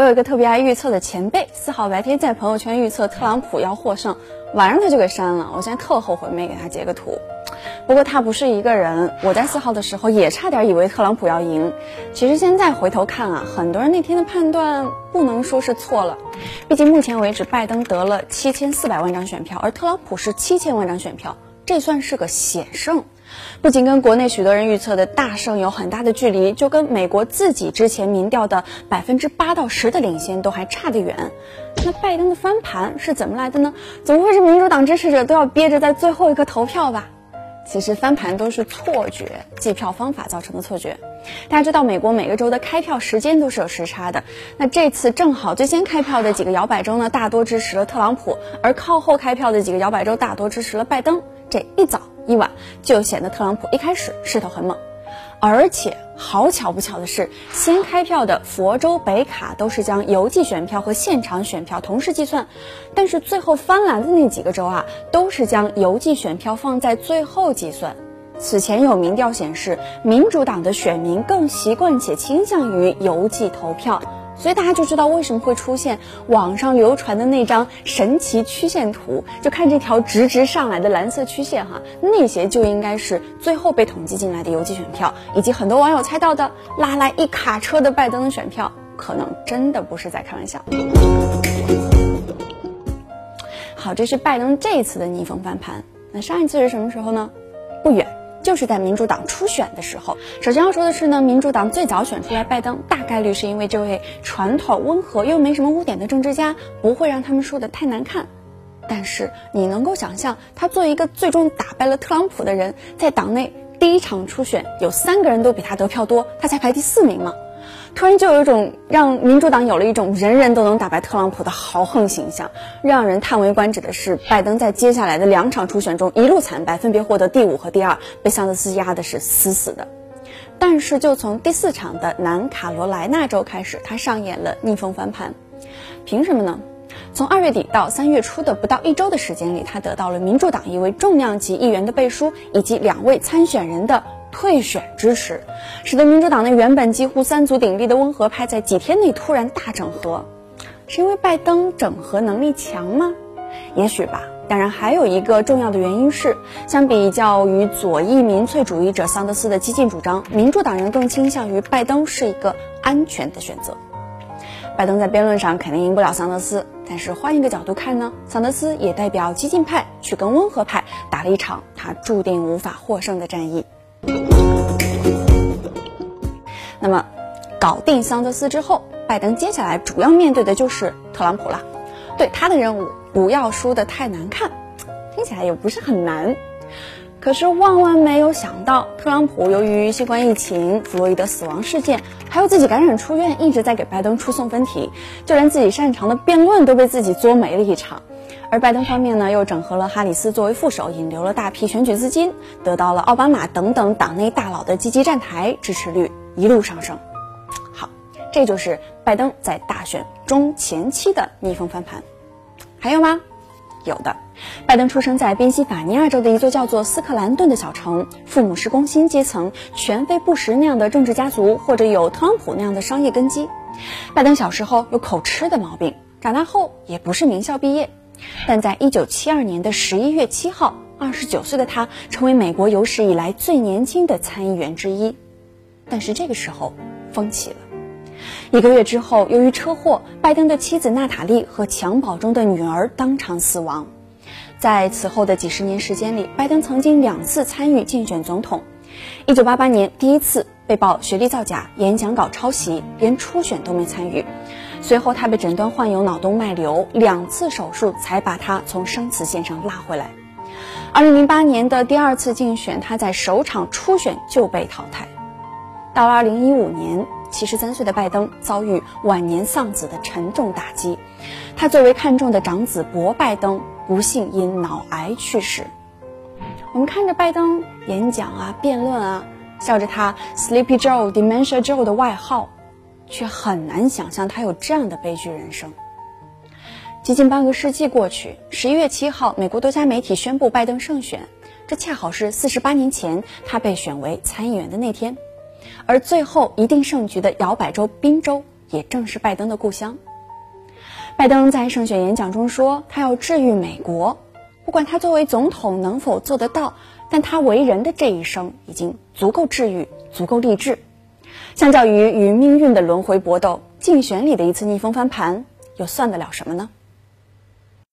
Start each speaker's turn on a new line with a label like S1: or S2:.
S1: 我有一个特别爱预测的前辈，四号白天在朋友圈预测特朗普要获胜，晚上他就给删了。我现在特后悔没给他截个图。不过他不是一个人，我在四号的时候也差点以为特朗普要赢。其实现在回头看啊，很多人那天的判断不能说是错了。毕竟目前为止，拜登得了七千四百万张选票，而特朗普是七千万张选票，这算是个险胜。不仅跟国内许多人预测的大胜有很大的距离，就跟美国自己之前民调的百分之八到十的领先都还差得远。那拜登的翻盘是怎么来的呢？总会是民主党支持者都要憋着在最后一刻投票吧？其实翻盘都是错觉，计票方法造成的错觉。大家知道，美国每个州的开票时间都是有时差的。那这次正好最先开票的几个摇摆州呢，大多支持了特朗普，而靠后开票的几个摇摆州大多支持了拜登。这一早一晚就显得特朗普一开始势头很猛，而且好巧不巧的是，先开票的佛州、北卡都是将邮寄选票和现场选票同时计算，但是最后翻蓝的那几个州啊，都是将邮寄选票放在最后计算。此前有民调显示，民主党的选民更习惯且倾向于邮寄投票。所以大家就知道为什么会出现网上流传的那张神奇曲线图，就看这条直直上来的蓝色曲线哈，那些就应该是最后被统计进来的邮寄选票，以及很多网友猜到的拉来一卡车的拜登的选票，可能真的不是在开玩笑。好，这是拜登这一次的逆风翻盘，那上一次是什么时候呢？不远。就是在民主党初选的时候，首先要说的是呢，民主党最早选出来拜登，大概率是因为这位传统温和又没什么污点的政治家不会让他们输的太难看。但是你能够想象，他作为一个最终打败了特朗普的人，在党内第一场初选有三个人都比他得票多，他才排第四名吗？突然就有一种让民主党有了一种人人都能打败特朗普的豪横形象。让人叹为观止的是，拜登在接下来的两场初选中一路惨败，分别获得第五和第二，被桑德斯压的是死死的。但是就从第四场的南卡罗来纳州开始，他上演了逆风翻盘。凭什么呢？从二月底到三月初的不到一周的时间里，他得到了民主党一位重量级议员的背书，以及两位参选人的。退选支持，使得民主党内原本几乎三足鼎立的温和派在几天内突然大整合，是因为拜登整合能力强吗？也许吧。当然，还有一个重要的原因是，相比较于左翼民粹主义者桑德斯的激进主张，民主党人更倾向于拜登是一个安全的选择。拜登在辩论上肯定赢不了桑德斯，但是换一个角度看呢，桑德斯也代表激进派去跟温和派打了一场他注定无法获胜的战役。那么，搞定桑德斯之后，拜登接下来主要面对的就是特朗普了。对他的任务，不要输得太难看，听起来也不是很难。可是万万没有想到，特朗普由于新冠疫情、弗洛伊德死亡事件，还有自己感染出院，一直在给拜登出送分题，就连自己擅长的辩论都被自己作没了一场。而拜登方面呢，又整合了哈里斯作为副手，引流了大批选举资金，得到了奥巴马等等党内大佬的积极站台，支持率一路上升。好，这就是拜登在大选中前期的逆风翻盘。还有吗？有的。拜登出生在宾夕法尼亚州的一座叫做斯克兰顿的小城，父母是工薪阶层，全非布什那样的政治家族，或者有特朗普那样的商业根基。拜登小时候有口吃的毛病，长大后也不是名校毕业。但在一九七二年的十一月七号，二十九岁的他成为美国有史以来最年轻的参议员之一。但是这个时候，风起了。一个月之后，由于车祸，拜登的妻子娜塔莉和襁褓中的女儿当场死亡。在此后的几十年时间里，拜登曾经两次参与竞选总统。一九八八年，第一次被曝学历造假、演讲稿抄袭，连初选都没参与。随后，他被诊断患有脑动脉瘤，两次手术才把他从生死线上拉回来。二零零八年的第二次竞选，他在首场初选就被淘汰。到了二零一五年，七十三岁的拜登遭遇晚年丧子的沉重打击，他最为看重的长子博拜登不幸因脑癌去世。我们看着拜登演讲啊、辩论啊，笑着他 “Sleepy Joe”、“Dementia Joe” 的外号。却很难想象他有这样的悲剧人生。接近半个世纪过去，十一月七号，美国多家媒体宣布拜登胜选，这恰好是四十八年前他被选为参议员的那天。而最后一定胜局的摇摆州宾州，也正是拜登的故乡。拜登在胜选演讲中说，他要治愈美国。不管他作为总统能否做得到，但他为人的这一生已经足够治愈，足够励志。相较于与命运的轮回搏斗，竞选里的一次逆风翻盘，又算得了什么呢？